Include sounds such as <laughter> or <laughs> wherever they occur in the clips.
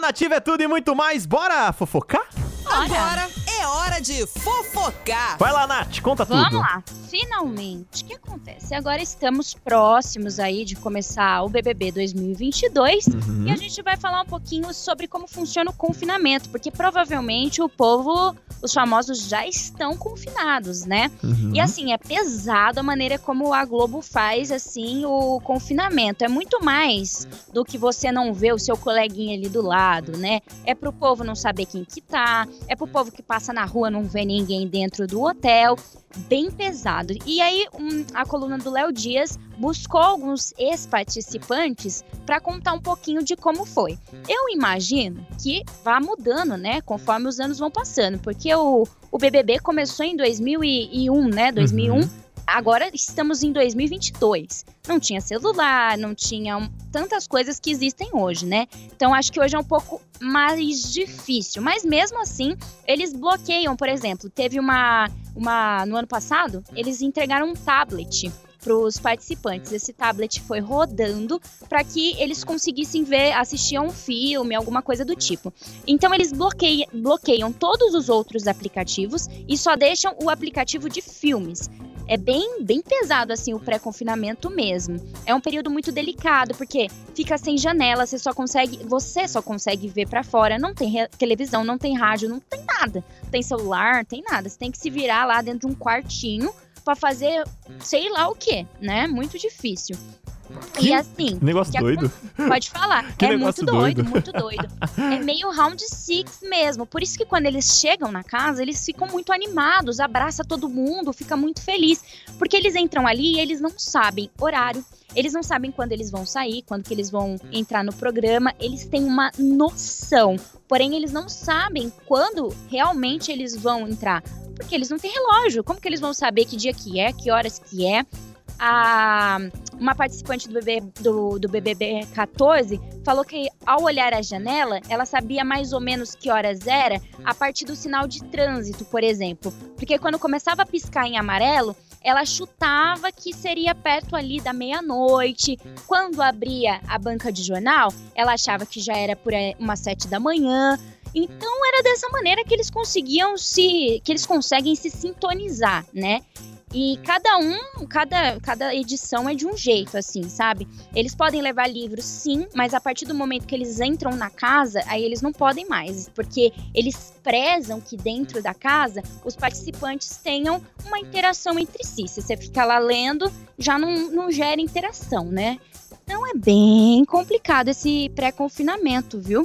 Nativa é tudo e muito mais. Bora fofocar? Agora é hora de fofocar. Vai lá, Nath, conta Vamos tudo. lá, finalmente. O que acontece? Agora estamos próximos aí de começar o BBB 2022 Uhum. e a gente vai falar um pouquinho sobre como funciona o confinamento, porque provavelmente o povo, os famosos já estão confinados, né? Uhum. E assim, é pesado a maneira como a Globo faz assim o confinamento. É muito mais do que você não ver o seu coleguinha ali do lado, né? É pro povo não saber quem que tá, é pro povo que passa na rua não ver ninguém dentro do hotel. Bem pesado. E aí, um, a coluna do Léo Dias buscou alguns ex-participantes para contar um pouquinho de como foi. Eu imagino que vá mudando, né, conforme os anos vão passando, porque o, o BBB começou em 2001, né, 2001. Uhum. Agora estamos em 2022. Não tinha celular, não tinha tantas coisas que existem hoje, né? Então acho que hoje é um pouco mais difícil. Mas mesmo assim, eles bloqueiam, por exemplo, teve uma, uma no ano passado, eles entregaram um tablet para os participantes. Esse tablet foi rodando para que eles conseguissem ver, assistir a um filme, alguma coisa do tipo. Então eles bloqueiam, bloqueiam todos os outros aplicativos e só deixam o aplicativo de filmes. É bem, bem pesado assim o pré-confinamento mesmo. É um período muito delicado porque fica sem janela, você só consegue, você só consegue ver para fora, não tem televisão, não tem rádio, não tem nada. Não tem celular, não tem nada. Você tem que se virar lá dentro de um quartinho para fazer sei lá o que, né? Muito difícil. Que E assim, Negócio doido. <laughs> Pode falar. Que é muito doido, doido. muito doido. É meio round six mesmo. Por isso que quando eles chegam na casa, eles ficam muito animados, abraça todo mundo, fica muito feliz. Porque eles entram ali e eles não sabem horário. Eles não sabem quando eles vão sair, quando que eles vão entrar no programa. Eles têm uma noção. Porém, eles não sabem quando realmente eles vão entrar. Porque eles não têm relógio. Como que eles vão saber que dia que é, que horas que é? A, uma participante do, BB, do, do BBB 14 falou que ao olhar a janela, ela sabia mais ou menos que horas era a partir do sinal de trânsito, por exemplo. Porque quando começava a piscar em amarelo, ela chutava que seria perto ali da meia-noite. Quando abria a banca de jornal, ela achava que já era por umas sete da manhã. Então era dessa maneira que eles conseguiam se. que eles conseguem se sintonizar, né? E cada um, cada, cada edição é de um jeito, assim, sabe? Eles podem levar livros, sim, mas a partir do momento que eles entram na casa, aí eles não podem mais, porque eles prezam que dentro da casa os participantes tenham uma interação entre si. Se você ficar lá lendo, já não, não gera interação, né? Então é bem complicado esse pré-confinamento, viu?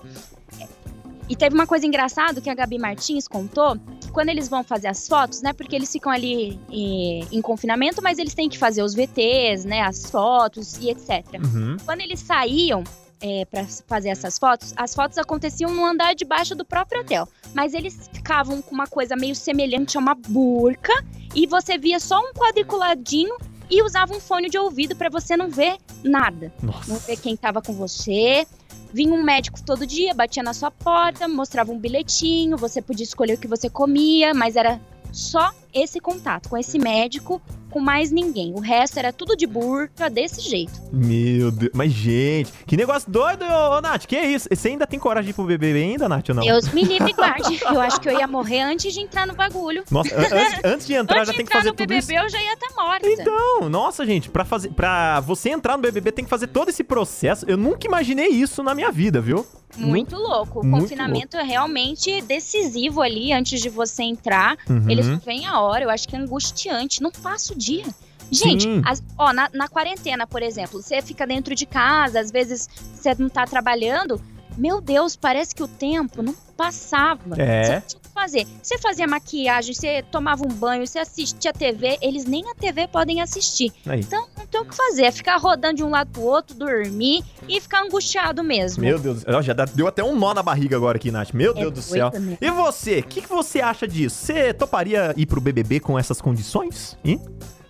E teve uma coisa engraçada que a Gabi Martins contou, quando eles vão fazer as fotos, né, porque eles ficam ali eh, em confinamento, mas eles têm que fazer os VTs, né, as fotos e etc. Uhum. Quando eles saíam é, para fazer essas fotos, as fotos aconteciam no andar de baixo do próprio hotel. Mas eles ficavam com uma coisa meio semelhante a uma burca e você via só um quadriculadinho e usava um fone de ouvido para você não ver nada. Não Nossa. ver quem tava com você. Vinha um médico todo dia, batia na sua porta, mostrava um bilhetinho, você podia escolher o que você comia, mas era só esse contato com esse médico, com mais ninguém. O resto era tudo de burca, desse jeito. Meu Deus. Mas, gente, que negócio doido, ô, ô, Nath. Que isso? Você ainda tem coragem de ir pro BBB ainda, Nath, ou não? Deus me livre <laughs> guarde. Eu acho que eu ia morrer antes de entrar no bagulho. Nossa, an- antes, antes de entrar, antes já tem que fazer no tudo BBB, isso. eu já ia estar morta. Então, nossa, gente, pra, fazer, pra você entrar no BBB tem que fazer todo esse processo. Eu nunca imaginei isso na minha vida, viu? Muito louco. O muito confinamento é realmente decisivo ali antes de você entrar. Uhum. Eles não veem a hora, eu acho que é angustiante. Não passa o dia. Gente, as- ó, na, na quarentena, por exemplo, você fica dentro de casa, às vezes você não tá trabalhando. Meu Deus, parece que o tempo não passava. É. Você tinha que fazer. Você fazia maquiagem, você tomava um banho, você assistia TV, eles nem a TV podem assistir. Aí. Então não tem o que fazer, é ficar rodando de um lado pro outro, dormir e ficar angustiado mesmo. Meu Deus, já deu até um nó na barriga agora aqui, Nath. Meu É Deus do céu. né? E você, o que, que você acha disso? Você toparia ir pro BBB com essas condições? Hein?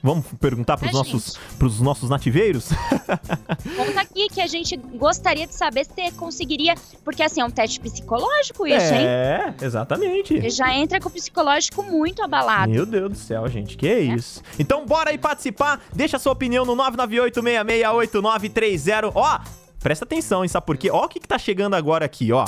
Vamos perguntar pros É, nossos, pros nossos nativeiros? <laughs> Conta aqui que a gente gostaria de saber se você conseguiria, porque assim, é um teste psicológico isso, hein? é, exatamente. Ele já entra com o psicológico muito abalado. Meu Deus do céu, gente, que isso. Então bora aí participar, deixa sua opinião no 998-668930. Ó, presta atenção, hein, sabe por quê? Ó o que, que tá chegando agora aqui, ó.